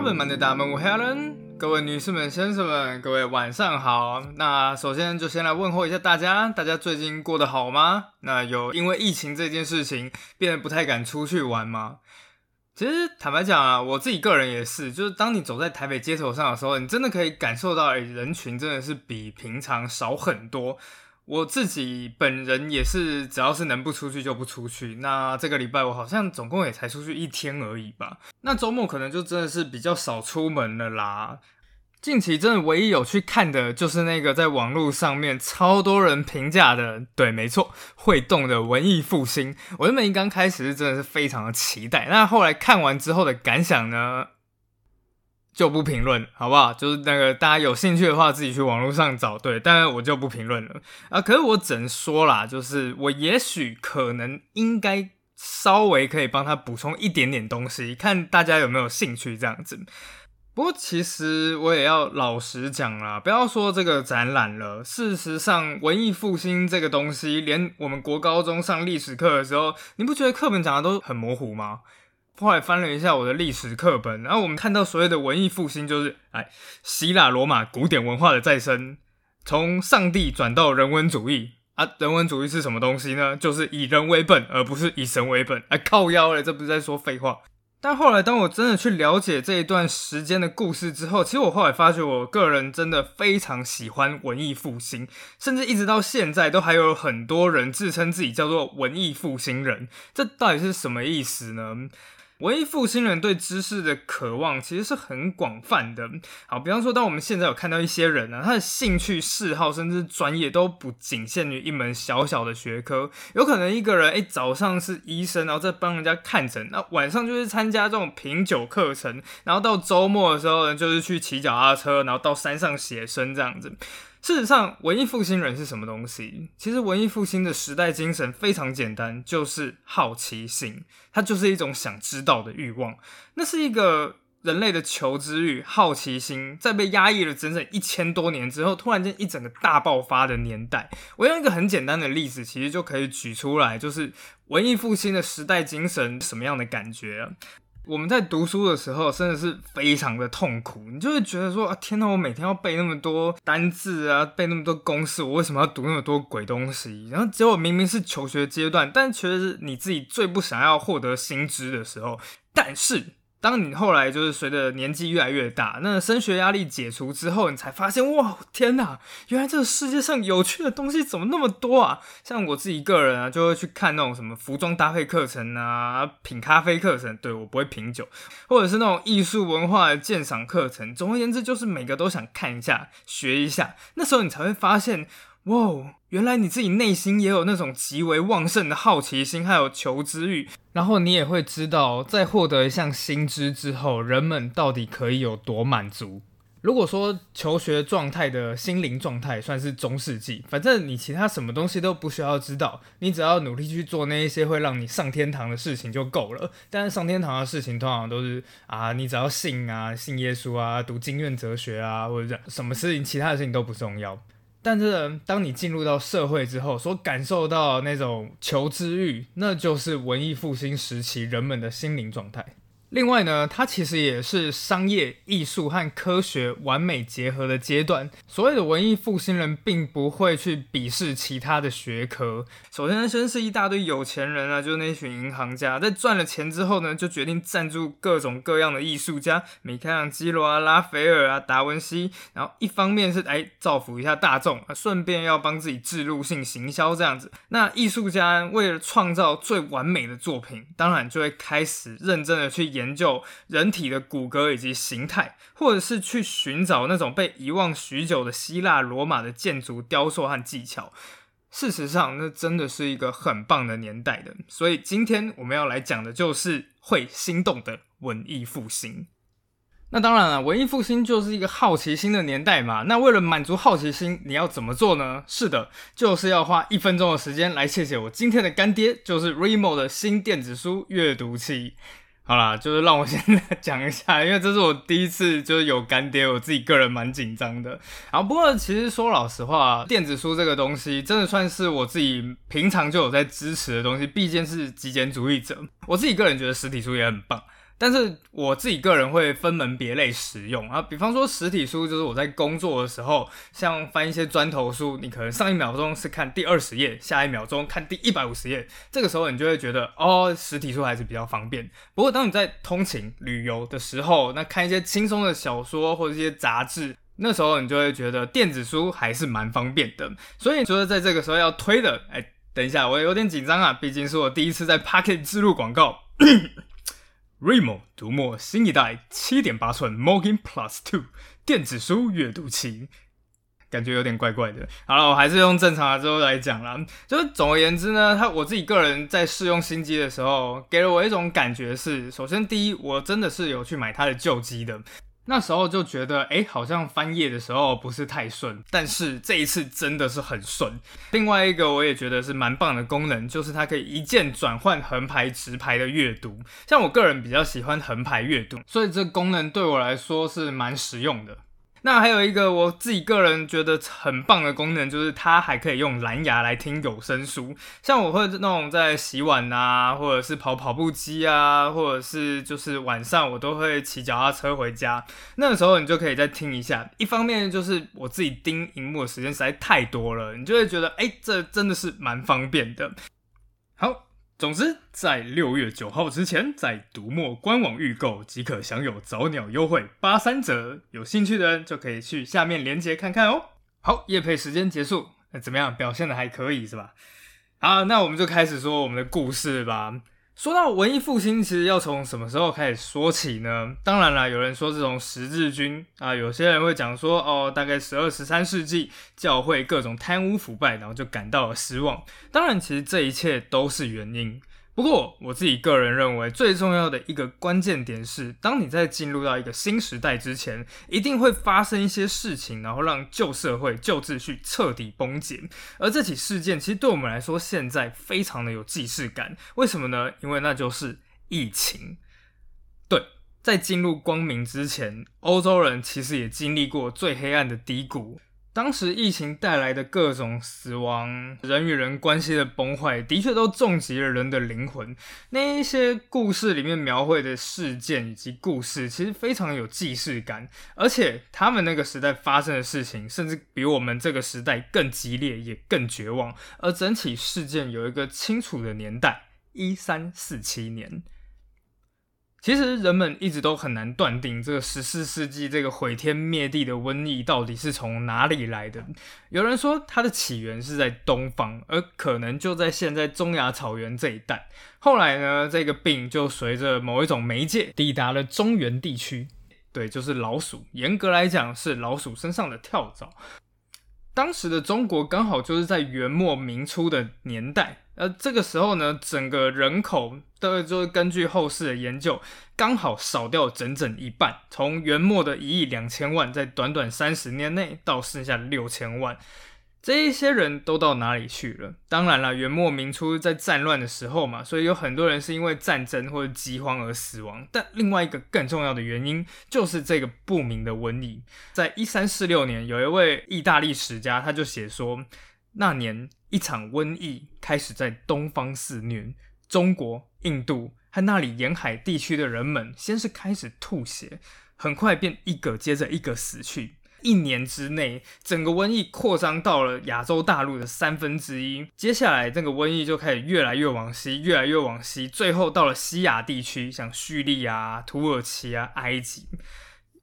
阿本们的大门，我 Helen，各位女士们、先生们，各位晚上好。那首先就先来问候一下大家，大家最近过得好吗？那有因为疫情这件事情变得不太敢出去玩吗？其实坦白讲啊，我自己个人也是，就是当你走在台北街头上的时候，你真的可以感受到人群真的是比平常少很多。我自己本人也是，只要是能不出去就不出去。那这个礼拜我好像总共也才出去一天而已吧。那周末可能就真的是比较少出门了啦。近期真的唯一有去看的就是那个在网络上面超多人评价的，对，没错，会动的文艺复兴。我原本一刚开始是真的是非常的期待，那后来看完之后的感想呢？就不评论，好不好？就是那个大家有兴趣的话，自己去网络上找。对，但是我就不评论了啊。可是我只能说啦，就是我也许可能应该稍微可以帮他补充一点点东西，看大家有没有兴趣这样子。不过其实我也要老实讲啦，不要说这个展览了。事实上，文艺复兴这个东西，连我们国高中上历史课的时候，你不觉得课本讲的都很模糊吗？后来翻了一下我的历史课本，然后我们看到所谓的文艺复兴，就是哎，希腊罗马古典文化的再生，从上帝转到人文主义啊。人文主义是什么东西呢？就是以人为本，而不是以神为本。哎，靠腰了，这不是在说废话。但后来当我真的去了解这一段时间的故事之后，其实我后来发觉，我个人真的非常喜欢文艺复兴，甚至一直到现在都还有很多人自称自己叫做文艺复兴人。这到底是什么意思呢？文艺复兴人对知识的渴望其实是很广泛的。好，比方说，当我们现在有看到一些人呢，他的兴趣嗜好甚至专业都不仅限于一门小小的学科，有可能一个人，哎，早上是医生，然后在帮人家看诊，那晚上就是参加这种品酒课程，然后到周末的时候呢，就是去骑脚踏车，然后到山上写生这样子。事实上，文艺复兴人是什么东西？其实，文艺复兴的时代精神非常简单，就是好奇心。它就是一种想知道的欲望。那是一个人类的求知欲、好奇心，在被压抑了整整一千多年之后，突然间一整个大爆发的年代。我用一个很简单的例子，其实就可以举出来，就是文艺复兴的时代精神什么样的感觉。我们在读书的时候，真的是非常的痛苦。你就会觉得说啊，天哪！我每天要背那么多单字啊，背那么多公式，我为什么要读那么多鬼东西？然后结果明明是求学阶段，但却是你自己最不想要获得新知的时候。但是。当你后来就是随着年纪越来越大，那升学压力解除之后，你才发现哇，天哪，原来这个世界上有趣的东西怎么那么多啊！像我自己个人啊，就会去看那种什么服装搭配课程啊，品咖啡课程，对我不会品酒，或者是那种艺术文化的鉴赏课程。总而言之，就是每个都想看一下、学一下。那时候你才会发现。哇，原来你自己内心也有那种极为旺盛的好奇心，还有求知欲，然后你也会知道，在获得一项新知之后，人们到底可以有多满足。如果说求学状态的心灵状态算是中世纪，反正你其他什么东西都不需要知道，你只要努力去做那一些会让你上天堂的事情就够了。但是上天堂的事情通常都是啊，你只要信啊，信耶稣啊，读经院哲学啊，或者什么事情，其他的事情都不重要。但是，当你进入到社会之后，所感受到那种求知欲，那就是文艺复兴时期人们的心灵状态。另外呢，它其实也是商业、艺术和科学完美结合的阶段。所谓的文艺复兴人，并不会去鄙视其他的学科。首先，先是一大堆有钱人啊，就是那群银行家，在赚了钱之后呢，就决定赞助各种各样的艺术家，米开朗基罗啊、拉斐尔啊、达文西。然后，一方面是哎造福一下大众，顺便要帮自己置入性行销这样子。那艺术家为了创造最完美的作品，当然就会开始认真的去演。研究人体的骨骼以及形态，或者是去寻找那种被遗忘许久的希腊罗马的建筑雕塑和技巧。事实上，那真的是一个很棒的年代的。所以今天我们要来讲的就是会心动的文艺复兴。那当然了，文艺复兴就是一个好奇心的年代嘛。那为了满足好奇心，你要怎么做呢？是的，就是要花一分钟的时间来谢谢我今天的干爹，就是 Remo 的新电子书阅读器。好啦，就是让我先讲一下，因为这是我第一次就是有干爹，我自己个人蛮紧张的。然后不过其实说老实话，电子书这个东西真的算是我自己平常就有在支持的东西，毕竟是极简主义者。我自己个人觉得实体书也很棒。但是我自己个人会分门别类使用啊，比方说实体书，就是我在工作的时候，像翻一些砖头书，你可能上一秒钟是看第二十页，下一秒钟看第一百五十页，这个时候你就会觉得哦，实体书还是比较方便。不过当你在通勤旅游的时候，那看一些轻松的小说或者一些杂志。那时候你就会觉得电子书还是蛮方便的，所以就是在这个时候要推的。哎，等一下，我有点紧张啊，毕竟是我第一次在 Pocket 植入广告。Rimo 读墨新一代七点八寸 Morgan Plus Two 电子书阅读器，感觉有点怪怪的。好了，我还是用正常的之后来讲啦。就是总而言之呢，它我自己个人在试用新机的时候，给了我一种感觉是：首先第一，我真的是有去买它的旧机的。那时候就觉得，哎，好像翻页的时候不是太顺，但是这一次真的是很顺。另外一个我也觉得是蛮棒的功能，就是它可以一键转换横排、直排的阅读。像我个人比较喜欢横排阅读，所以这功能对我来说是蛮实用的。那还有一个我自己个人觉得很棒的功能，就是它还可以用蓝牙来听有声书。像我会那种在洗碗啊，或者是跑跑步机啊，或者是就是晚上我都会骑脚踏车回家，那个时候你就可以再听一下。一方面就是我自己盯荧幕的时间实在太多了，你就会觉得哎，这真的是蛮方便的。好。总之，在六月九号之前，在读墨官网预购即可享有早鸟优惠八三折。有兴趣的人就可以去下面链接看看哦。好，夜配时间结束，那怎么样？表现的还可以是吧？好，那我们就开始说我们的故事吧。说到文艺复兴，其实要从什么时候开始说起呢？当然啦，有人说这种十字军啊，有些人会讲说，哦，大概十二、十三世纪教会各种贪污腐败，然后就感到了失望。当然，其实这一切都是原因。不过，我自己个人认为，最重要的一个关键点是，当你在进入到一个新时代之前，一定会发生一些事情，然后让旧社会、旧秩序彻底崩解。而这起事件，其实对我们来说，现在非常的有既视感。为什么呢？因为那就是疫情。对，在进入光明之前，欧洲人其实也经历过最黑暗的低谷。当时疫情带来的各种死亡、人与人关系的崩坏，的确都重击了人的灵魂。那一些故事里面描绘的事件以及故事，其实非常有既视感，而且他们那个时代发生的事情，甚至比我们这个时代更激烈，也更绝望。而整体事件有一个清楚的年代：一三四七年。其实人们一直都很难断定这个十四世纪这个毁天灭地的瘟疫到底是从哪里来的。有人说它的起源是在东方，而可能就在现在中亚草原这一带。后来呢，这个病就随着某一种媒介抵达了中原地区。对，就是老鼠。严格来讲，是老鼠身上的跳蚤。当时的中国刚好就是在元末明初的年代，而这个时候呢，整个人口都就是根据后世的研究，刚好少掉整整一半，从元末的一亿两千万，在短短三十年内到剩下六千万。这一些人都到哪里去了？当然了，元末明初在战乱的时候嘛，所以有很多人是因为战争或者饥荒而死亡。但另外一个更重要的原因，就是这个不明的瘟疫。在一三四六年，有一位意大利史家，他就写说，那年一场瘟疫开始在东方肆虐，中国、印度和那里沿海地区的人们，先是开始吐血，很快便一个接着一个死去。一年之内，整个瘟疫扩张到了亚洲大陆的三分之一。接下来，这个瘟疫就开始越来越往西，越来越往西，最后到了西亚地区，像叙利亚、土耳其啊、埃及。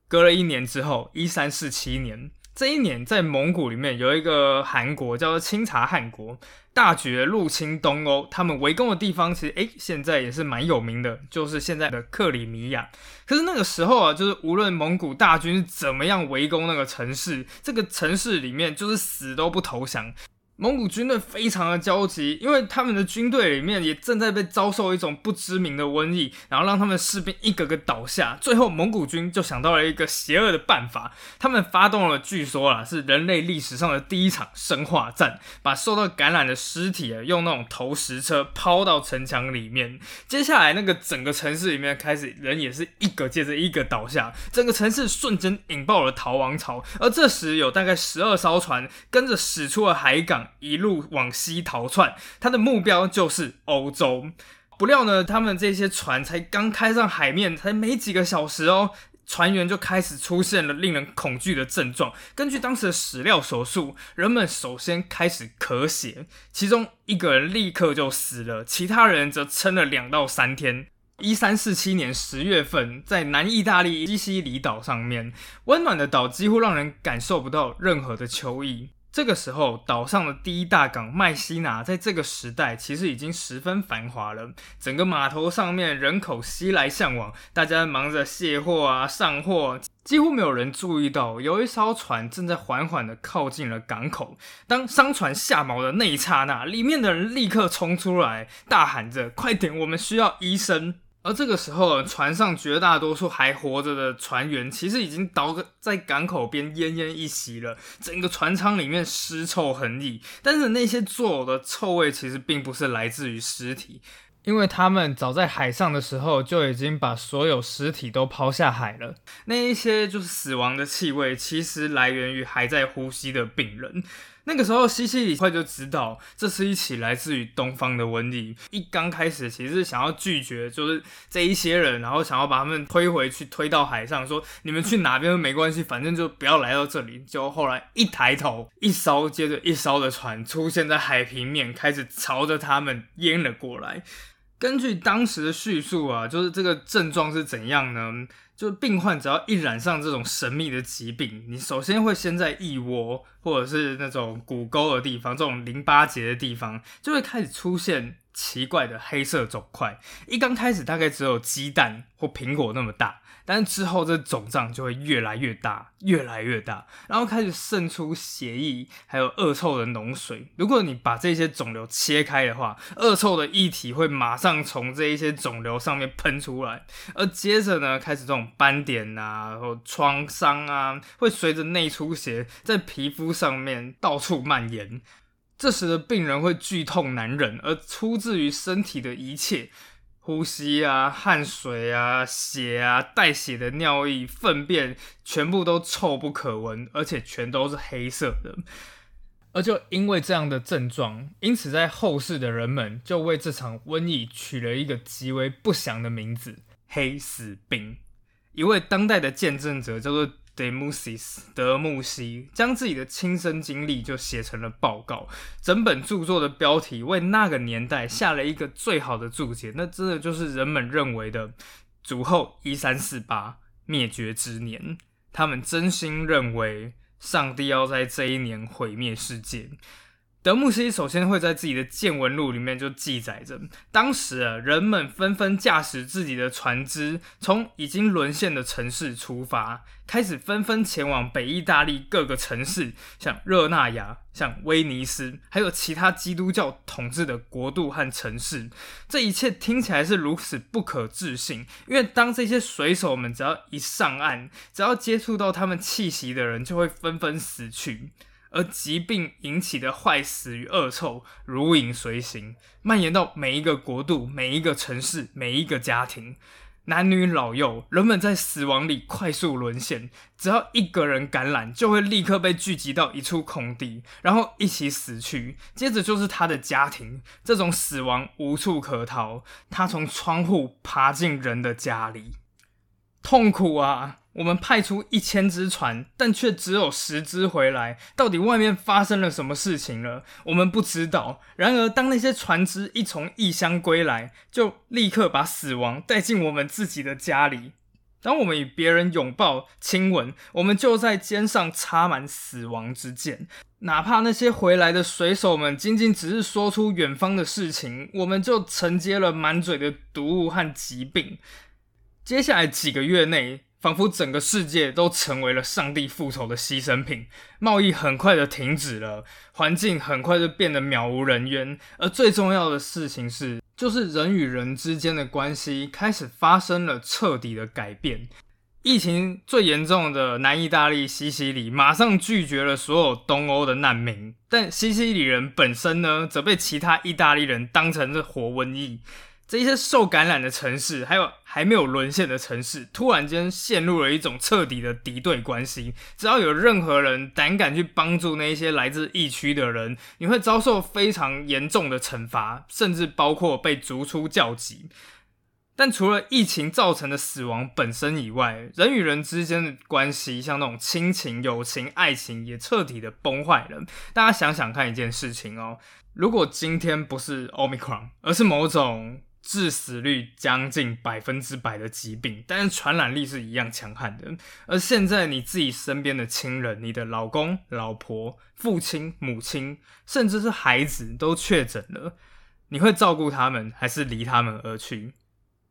隔了一年之后，一三四七年。这一年，在蒙古里面有一个汗国叫做清察汗国，大举入侵东欧。他们围攻的地方，其实诶，现在也是蛮有名的，就是现在的克里米亚。可是那个时候啊，就是无论蒙古大军怎么样围攻那个城市，这个城市里面就是死都不投降。蒙古军队非常的焦急，因为他们的军队里面也正在被遭受一种不知名的瘟疫，然后让他们士兵一个个倒下。最后，蒙古军就想到了一个邪恶的办法，他们发动了据说啊是人类历史上的第一场生化战，把受到感染的尸体啊用那种投石车抛到城墙里面。接下来，那个整个城市里面开始人也是一个接着一个倒下，整个城市瞬间引爆了逃亡潮。而这时，有大概十二艘船跟着驶出了海港。一路往西逃窜，他的目标就是欧洲。不料呢，他们这些船才刚开上海面，才没几个小时哦。船员就开始出现了令人恐惧的症状。根据当时的史料所述，人们首先开始咳血，其中一个人立刻就死了，其他人则撑了两到三天。一三四七年十月份，在南意大利西西里岛上面，温暖的岛几乎让人感受不到任何的秋意。这个时候，岛上的第一大港麦西拿，在这个时代其实已经十分繁华了。整个码头上面人口熙来向往，大家忙着卸货啊、上货，几乎没有人注意到有一艘船正在缓缓地靠近了港口。当商船下锚的那一刹那，里面的人立刻冲出来，大喊着：“快点，我们需要医生！”而这个时候，船上绝大多数还活着的船员，其实已经倒在港口边奄奄一息了。整个船舱里面尸臭横溢，但是那些作呕的臭味其实并不是来自于尸体，因为他们早在海上的时候就已经把所有尸体都抛下海了。那一些就是死亡的气味，其实来源于还在呼吸的病人。那个时候，西西里快就知道这是一起来自于东方的瘟疫。一刚开始，其实想要拒绝，就是这一些人，然后想要把他们推回去，推到海上，说你们去哪边都没关系，反正就不要来到这里。就后来一抬头，一艘接着一艘的船出现在海平面，开始朝着他们淹了过来。根据当时的叙述啊，就是这个症状是怎样呢？就病患只要一染上这种神秘的疾病，你首先会先在腋窝或者是那种骨沟的地方，这种淋巴结的地方，就会开始出现奇怪的黑色肿块。一刚开始大概只有鸡蛋或苹果那么大。但是之后这肿胀就会越来越大，越来越大，然后开始渗出血液，还有恶臭的脓水。如果你把这些肿瘤切开的话，恶臭的液体会马上从这一些肿瘤上面喷出来，而接着呢，开始这种斑点啊，或创伤啊，会随着内出血在皮肤上面到处蔓延。这时的病人会剧痛难忍，而出自于身体的一切。呼吸啊，汗水啊，血啊，带血的尿液、粪便，全部都臭不可闻，而且全都是黑色的。而就因为这样的症状，因此在后世的人们就为这场瘟疫取了一个极为不祥的名字——黑死病。一位当代的见证者叫做。德穆西斯德穆西将自己的亲身经历就写成了报告，整本著作的标题为那个年代下了一个最好的注解，那真的就是人们认为的主后一三四八灭绝之年，他们真心认为上帝要在这一年毁灭世界。德穆西首先会在自己的见闻录里面就记载着，当时啊，人们纷纷驾驶自己的船只，从已经沦陷的城市出发，开始纷纷前往北意大利各个城市，像热那亚、像威尼斯，还有其他基督教统治的国度和城市。这一切听起来是如此不可置信，因为当这些水手们只要一上岸，只要接触到他们气息的人，就会纷纷死去。而疾病引起的坏死与恶臭如影随形，蔓延到每一个国度、每一个城市、每一个家庭，男女老幼，人们在死亡里快速沦陷。只要一个人感染，就会立刻被聚集到一处空地，然后一起死去。接着就是他的家庭，这种死亡无处可逃，他从窗户爬进人的家里，痛苦啊！我们派出一千只船，但却只有十只回来。到底外面发生了什么事情了？我们不知道。然而，当那些船只一从异乡归来，就立刻把死亡带进我们自己的家里。当我们与别人拥抱、亲吻，我们就在肩上插满死亡之剑。哪怕那些回来的水手们仅仅只是说出远方的事情，我们就承接了满嘴的毒物和疾病。接下来几个月内。仿佛整个世界都成为了上帝复仇的牺牲品，贸易很快的停止了，环境很快就变得渺无人烟，而最重要的事情是，就是人与人之间的关系开始发生了彻底的改变。疫情最严重的南意大利西西里马上拒绝了所有东欧的难民，但西西里人本身呢，则被其他意大利人当成是活瘟疫。这些受感染的城市，还有还没有沦陷的城市，突然间陷入了一种彻底的敌对关系。只要有任何人胆敢去帮助那些来自疫区的人，你会遭受非常严重的惩罚，甚至包括被逐出教籍。但除了疫情造成的死亡本身以外，人与人之间的关系，像那种亲情、友情、爱情，也彻底的崩坏了。大家想想看一件事情哦，如果今天不是 Omicron，而是某种致死率将近百分之百的疾病，但是传染力是一样强悍的。而现在你自己身边的亲人，你的老公、老婆、父亲、母亲，甚至是孩子都确诊了，你会照顾他们，还是离他们而去？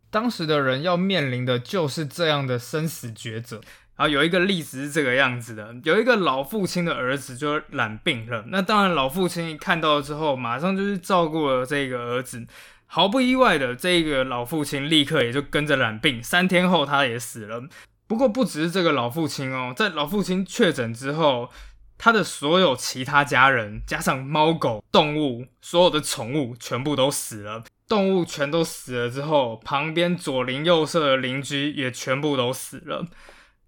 当时的人要面临的就是这样的生死抉择。然后有一个例子是这个样子的：有一个老父亲的儿子就染病了。那当然，老父亲看到了之后，马上就去照顾了这个儿子。毫不意外的，这个老父亲立刻也就跟着染病。三天后，他也死了。不过，不只是这个老父亲哦，在老父亲确诊之后，他的所有其他家人，加上猫狗动物，所有的宠物全部都死了。动物全都死了之后，旁边左邻右舍的邻居也全部都死了，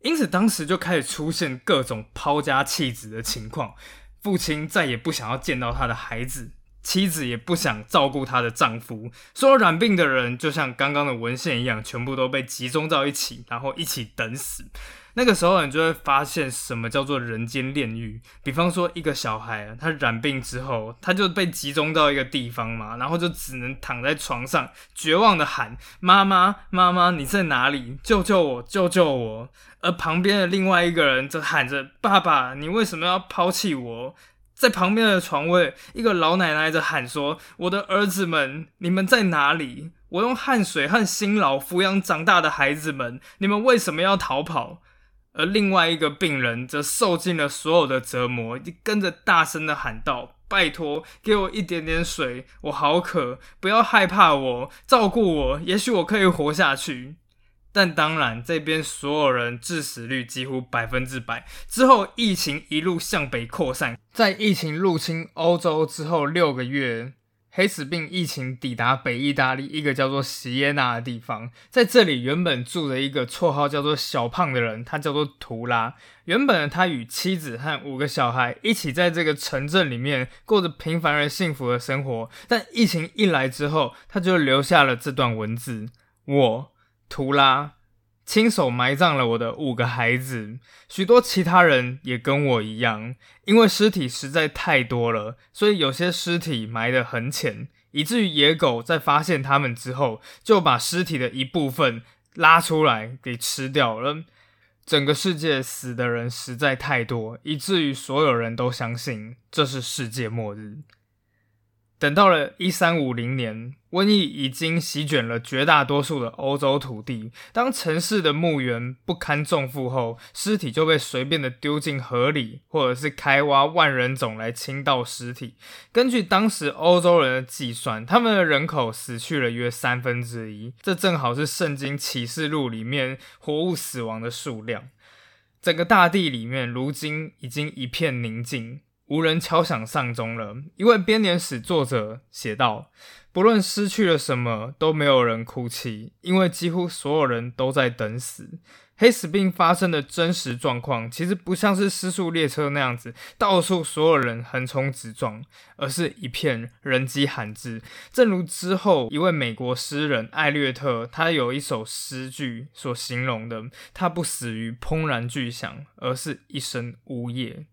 因此当时就开始出现各种抛家弃子的情况。父亲再也不想要见到他的孩子，妻子也不想照顾她的丈夫。所有染病的人就像刚刚的文献一样，全部都被集中到一起，然后一起等死。那个时候，你就会发现什么叫做人间炼狱。比方说，一个小孩他染病之后，他就被集中到一个地方嘛，然后就只能躺在床上，绝望的喊：“妈妈，妈妈，你在哪里？救救我，救救我！”而旁边的另外一个人则喊着：“爸爸，你为什么要抛弃我？”在旁边的床位，一个老奶奶在喊说：“我的儿子们，你们在哪里？我用汗水和辛劳抚养长大的孩子们，你们为什么要逃跑？”而另外一个病人则受尽了所有的折磨，跟着大声的喊道：“拜托，给我一点点水，我好渴！不要害怕我，照顾我，也许我可以活下去。”但当然，这边所有人致死率几乎百分之百。之后，疫情一路向北扩散，在疫情入侵欧洲之后六个月。黑死病疫情抵达北意大利一个叫做席耶纳的地方，在这里原本住着一个绰号叫做小胖的人，他叫做图拉。原本他与妻子和五个小孩一起在这个城镇里面过着平凡而幸福的生活。但疫情一来之后，他就留下了这段文字：我图拉。亲手埋葬了我的五个孩子，许多其他人也跟我一样，因为尸体实在太多了，所以有些尸体埋得很浅，以至于野狗在发现他们之后，就把尸体的一部分拉出来给吃掉了。整个世界死的人实在太多，以至于所有人都相信这是世界末日。等到了一三五零年，瘟疫已经席卷了绝大多数的欧洲土地。当城市的墓园不堪重负后，尸体就被随便的丢进河里，或者是开挖万人冢来倾倒尸体。根据当时欧洲人的计算，他们的人口死去了约三分之一，这正好是圣经启示录里面活物死亡的数量。整个大地里面，如今已经一片宁静。无人敲响丧钟了，一位编年史作者写道：“不论失去了什么，都没有人哭泣，因为几乎所有人都在等死。黑死病发生的真实状况，其实不像是失速列车那样子，到处所有人横冲直撞，而是一片人迹罕至。正如之后一位美国诗人艾略特，他有一首诗句所形容的：他不死于怦然巨响，而是一声呜咽。”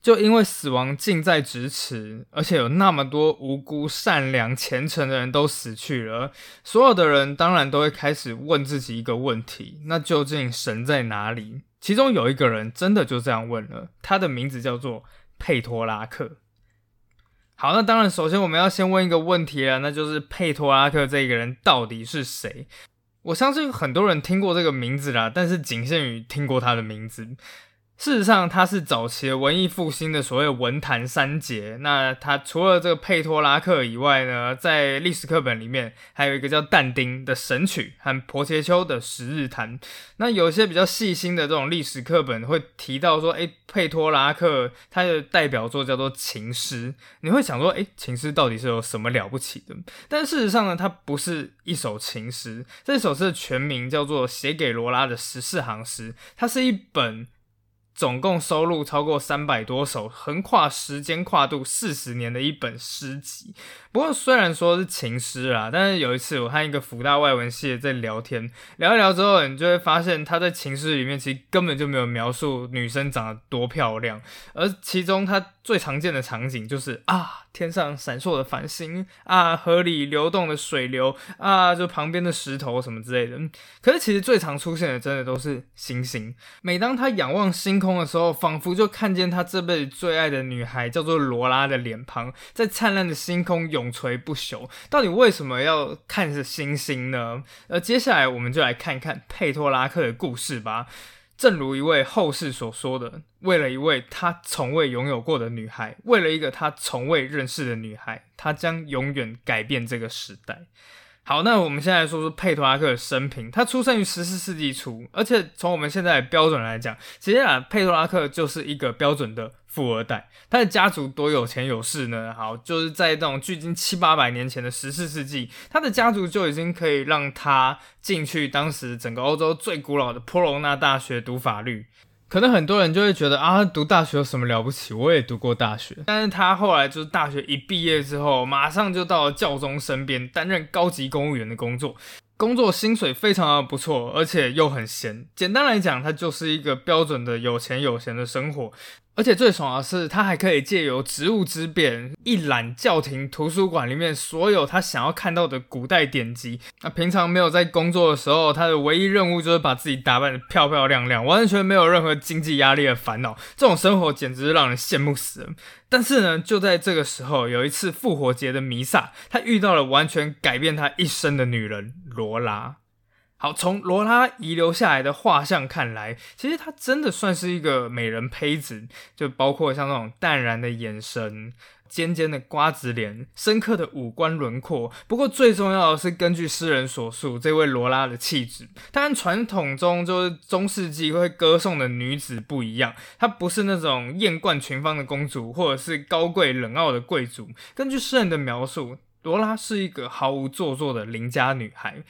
就因为死亡近在咫尺，而且有那么多无辜、善良、虔诚的人都死去了，所有的人当然都会开始问自己一个问题：那究竟神在哪里？其中有一个人真的就这样问了，他的名字叫做佩托拉克。好，那当然，首先我们要先问一个问题了，那就是佩托拉克这个人到底是谁？我相信很多人听过这个名字啦，但是仅限于听过他的名字。事实上，他是早期的文艺复兴的所谓文坛三杰。那他除了这个佩托拉克以外呢，在历史课本里面还有一个叫但丁的《神曲》和婆切丘的《十日谈》。那有些比较细心的这种历史课本会提到说，诶，佩托拉克他的代表作叫做《情诗》。你会想说，诶，情诗到底是有什么了不起的？但事实上呢，它不是一首情诗。这首诗的全名叫做《写给罗拉的十四行诗》，它是一本。总共收录超过三百多首，横跨时间跨度四十年的一本诗集。不过虽然说是情诗啊，但是有一次我和一个福大外文系的在聊天，聊一聊之后，你就会发现他在情诗里面其实根本就没有描述女生长得多漂亮，而其中他最常见的场景就是啊。天上闪烁的繁星啊，河里流动的水流啊，就旁边的石头什么之类的。可是其实最常出现的，真的都是星星。每当他仰望星空的时候，仿佛就看见他这辈子最爱的女孩，叫做罗拉的脸庞，在灿烂的星空永垂不朽。到底为什么要看着星星呢？呃接下来我们就来看看佩托拉克的故事吧。正如一位后世所说的，为了一位他从未拥有过的女孩，为了一个他从未认识的女孩，他将永远改变这个时代。好，那我们现在说说佩托拉克的生平。他出生于十四世纪初，而且从我们现在的标准来讲，其实啊，佩托拉克就是一个标准的富二代。他的家族多有钱有势呢？好，就是在这种距今七八百年前的十四世纪，他的家族就已经可以让他进去当时整个欧洲最古老的波隆纳大学读法律。可能很多人就会觉得啊，读大学有什么了不起？我也读过大学，但是他后来就是大学一毕业之后，马上就到了教宗身边担任高级公务员的工作，工作薪水非常的不错，而且又很闲。简单来讲，他就是一个标准的有钱有闲的生活。而且最爽的是，他还可以借由职务之便一览教廷图书馆里面所有他想要看到的古代典籍。那平常没有在工作的时候，他的唯一任务就是把自己打扮的漂漂亮亮，完全没有任何经济压力的烦恼。这种生活简直让人羡慕死了。但是呢，就在这个时候，有一次复活节的弥撒，他遇到了完全改变他一生的女人罗拉。好，从罗拉遗留下来的画像看来，其实她真的算是一个美人胚子，就包括像那种淡然的眼神、尖尖的瓜子脸、深刻的五官轮廓。不过最重要的是，根据诗人所述，这位罗拉的气质，当然传统中就是中世纪会歌颂的女子不一样。她不是那种艳冠群芳的公主，或者是高贵冷傲的贵族。根据诗人的描述，罗拉是一个毫无做作的邻家女孩。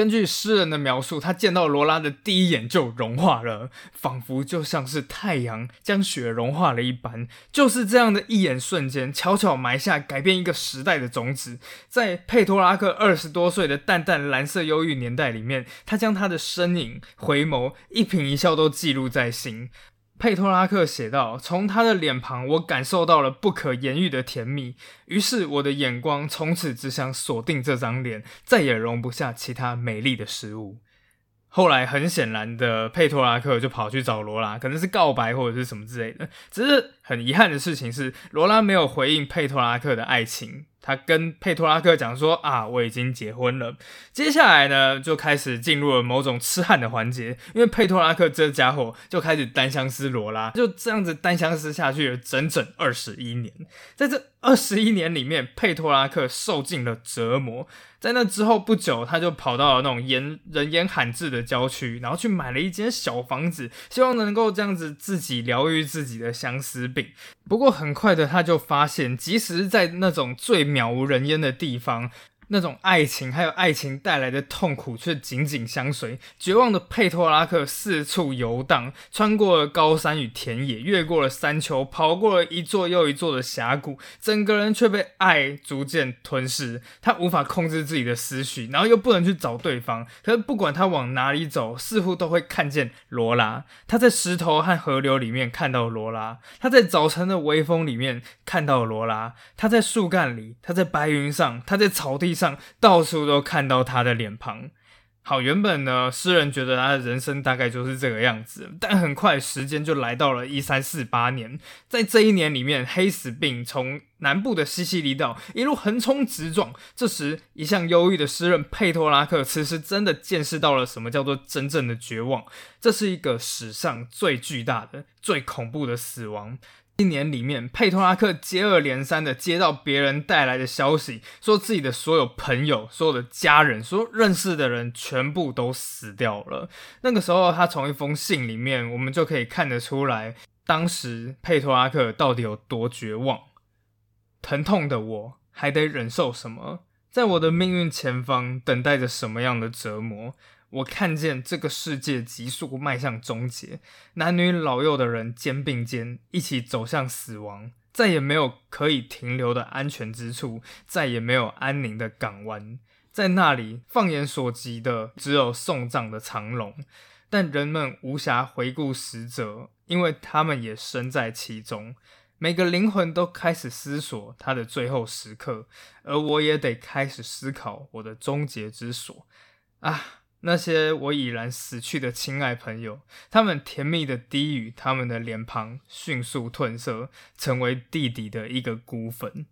根据诗人的描述，他见到罗拉的第一眼就融化了，仿佛就像是太阳将雪融化了一般。就是这样的一眼瞬间，悄悄埋下改变一个时代的种子。在佩托拉克二十多岁的淡淡蓝色忧郁年代里面，他将他的身影、回眸、一颦一笑都记录在心。佩托拉克写道：“从他的脸庞，我感受到了不可言喻的甜蜜。于是，我的眼光从此只想锁定这张脸，再也容不下其他美丽的事物。”后来，很显然的，佩托拉克就跑去找罗拉，可能是告白或者是什么之类的。只是很遗憾的事情是，罗拉没有回应佩托拉克的爱情。他跟佩托拉克讲说啊，我已经结婚了。接下来呢，就开始进入了某种痴汉的环节，因为佩托拉克这家伙就开始单相思罗拉，就这样子单相思下去了整整二十一年。在这二十一年里面，佩托拉克受尽了折磨。在那之后不久，他就跑到了那种烟人烟罕至的郊区，然后去买了一间小房子，希望能够这样子自己疗愈自己的相思病。不过很快的，他就发现，即使在那种最渺无人烟的地方。那种爱情，还有爱情带来的痛苦，却紧紧相随。绝望的佩托拉克四处游荡，穿过了高山与田野，越过了山丘，跑过了一座又一座的峡谷，整个人却被爱逐渐吞噬。他无法控制自己的思绪，然后又不能去找对方。可是不管他往哪里走，似乎都会看见罗拉。他在石头和河流里面看到罗拉，他在早晨的微风里面看到罗拉，他在树干里，他在白云上，他在草地。上到处都看到他的脸庞，好，原本呢，诗人觉得他的人生大概就是这个样子，但很快时间就来到了一三四八年，在这一年里面，黑死病从南部的西西里岛一路横冲直撞。这时，一向忧郁的诗人佩托拉克，此时真的见识到了什么叫做真正的绝望。这是一个史上最巨大的、最恐怖的死亡。一年里面，佩托拉克接二连三的接到别人带来的消息，说自己的所有朋友、所有的家人、所有认识的人全部都死掉了。那个时候，他从一封信里面，我们就可以看得出来，当时佩托拉克到底有多绝望。疼痛的我还得忍受什么？在我的命运前方等待着什么样的折磨？我看见这个世界急速迈向终结，男女老幼的人肩并肩一起走向死亡，再也没有可以停留的安全之处，再也没有安宁的港湾，在那里放眼所及的只有送葬的长龙，但人们无暇回顾死者，因为他们也身在其中。每个灵魂都开始思索他的最后时刻，而我也得开始思考我的终结之所啊。那些我已然死去的亲爱朋友，他们甜蜜的低语，他们的脸庞迅速褪色，成为地底的一个孤坟。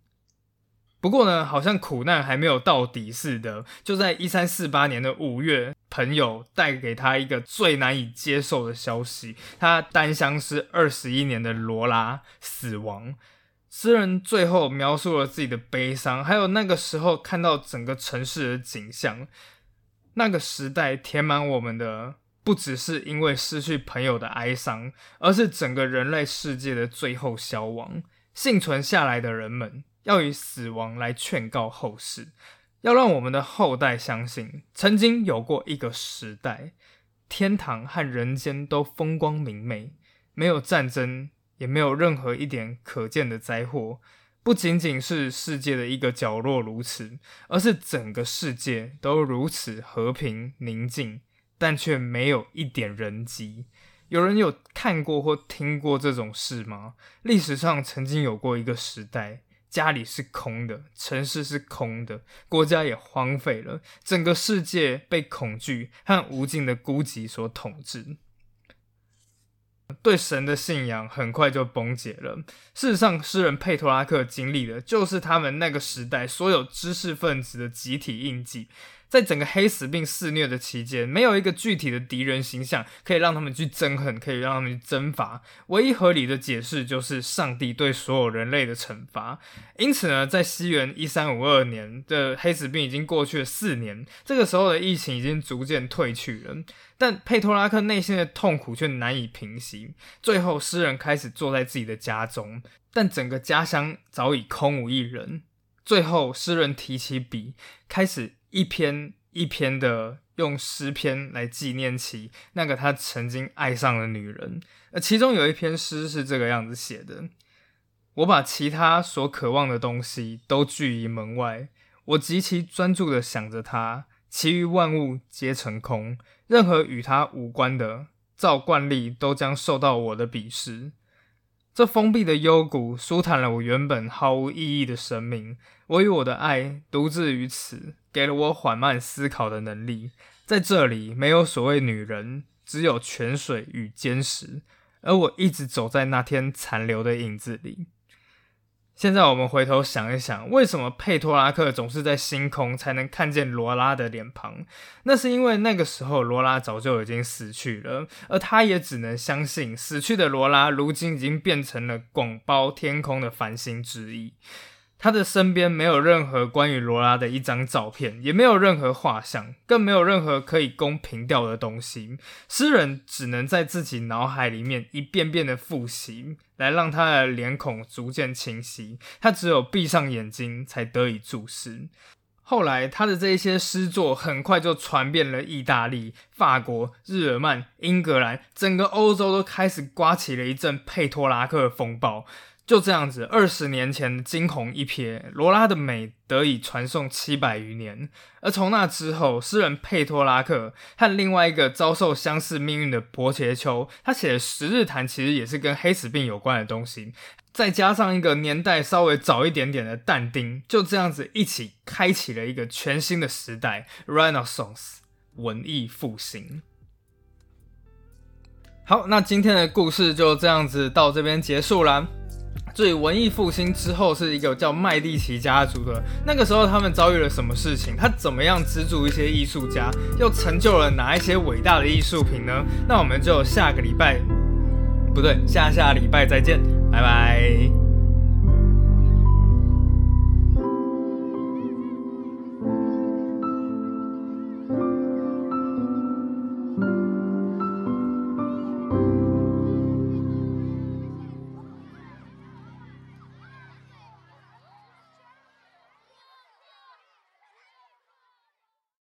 不过呢，好像苦难还没有到底似的。就在一三四八年的五月，朋友带给他一个最难以接受的消息：他单相思二十一年的罗拉死亡。诗人最后描述了自己的悲伤，还有那个时候看到整个城市的景象。那个时代填满我们的，不只是因为失去朋友的哀伤，而是整个人类世界的最后消亡。幸存下来的人们要以死亡来劝告后世，要让我们的后代相信，曾经有过一个时代，天堂和人间都风光明媚，没有战争，也没有任何一点可见的灾祸。不仅仅是世界的一个角落如此，而是整个世界都如此和平宁静，但却没有一点人迹。有人有看过或听过这种事吗？历史上曾经有过一个时代，家里是空的，城市是空的，国家也荒废了，整个世界被恐惧和无尽的孤寂所统治。对神的信仰很快就崩解了。事实上，诗人佩托拉克经历的就是他们那个时代所有知识分子的集体印记。在整个黑死病肆虐的期间，没有一个具体的敌人形象可以让他们去憎恨，可以让他们去征伐。唯一合理的解释就是上帝对所有人类的惩罚。因此呢，在西元一三五二年的黑死病已经过去了四年，这个时候的疫情已经逐渐退去了。但佩托拉克内心的痛苦却难以平息。最后，诗人开始坐在自己的家中，但整个家乡早已空无一人。最后，诗人提起笔，开始。一篇一篇的用诗篇来纪念起那个他曾经爱上的女人，而其中有一篇诗是这个样子写的：我把其他所渴望的东西都拒于门外，我极其专注的想着她，其余万物皆成空，任何与她无关的，照惯例都将受到我的鄙视。这封闭的幽谷舒坦了我原本毫无意义的生命。我与我的爱独自于此，给了我缓慢思考的能力。在这里，没有所谓女人，只有泉水与坚石。而我一直走在那天残留的影子里。现在我们回头想一想，为什么佩托拉克总是在星空才能看见罗拉的脸庞？那是因为那个时候罗拉早就已经死去了，而他也只能相信死去的罗拉如今已经变成了广包天空的繁星之一。他的身边没有任何关于罗拉的一张照片，也没有任何画像，更没有任何可以供凭吊的东西。诗人只能在自己脑海里面一遍遍的复习，来让他的脸孔逐渐清晰。他只有闭上眼睛才得以注视。后来，他的这些诗作很快就传遍了意大利、法国、日耳曼、英格兰，整个欧洲都开始刮起了一阵佩托拉克风暴。就这样子，二十年前的惊鸿一瞥，罗拉的美得以传颂七百余年。而从那之后，诗人佩托拉克和另外一个遭受相似命运的伯切丘，他写的《十日谈》其实也是跟黑死病有关的东西，再加上一个年代稍微早一点点的但丁，就这样子一起开启了一个全新的时代 ——Renaissance。文艺复兴。好，那今天的故事就这样子到这边结束啦。所以文艺复兴之后是一个叫麦蒂奇家族的，那个时候他们遭遇了什么事情？他怎么样资助一些艺术家，又成就了哪一些伟大的艺术品呢？那我们就下个礼拜，不对，下下礼拜再见，拜拜。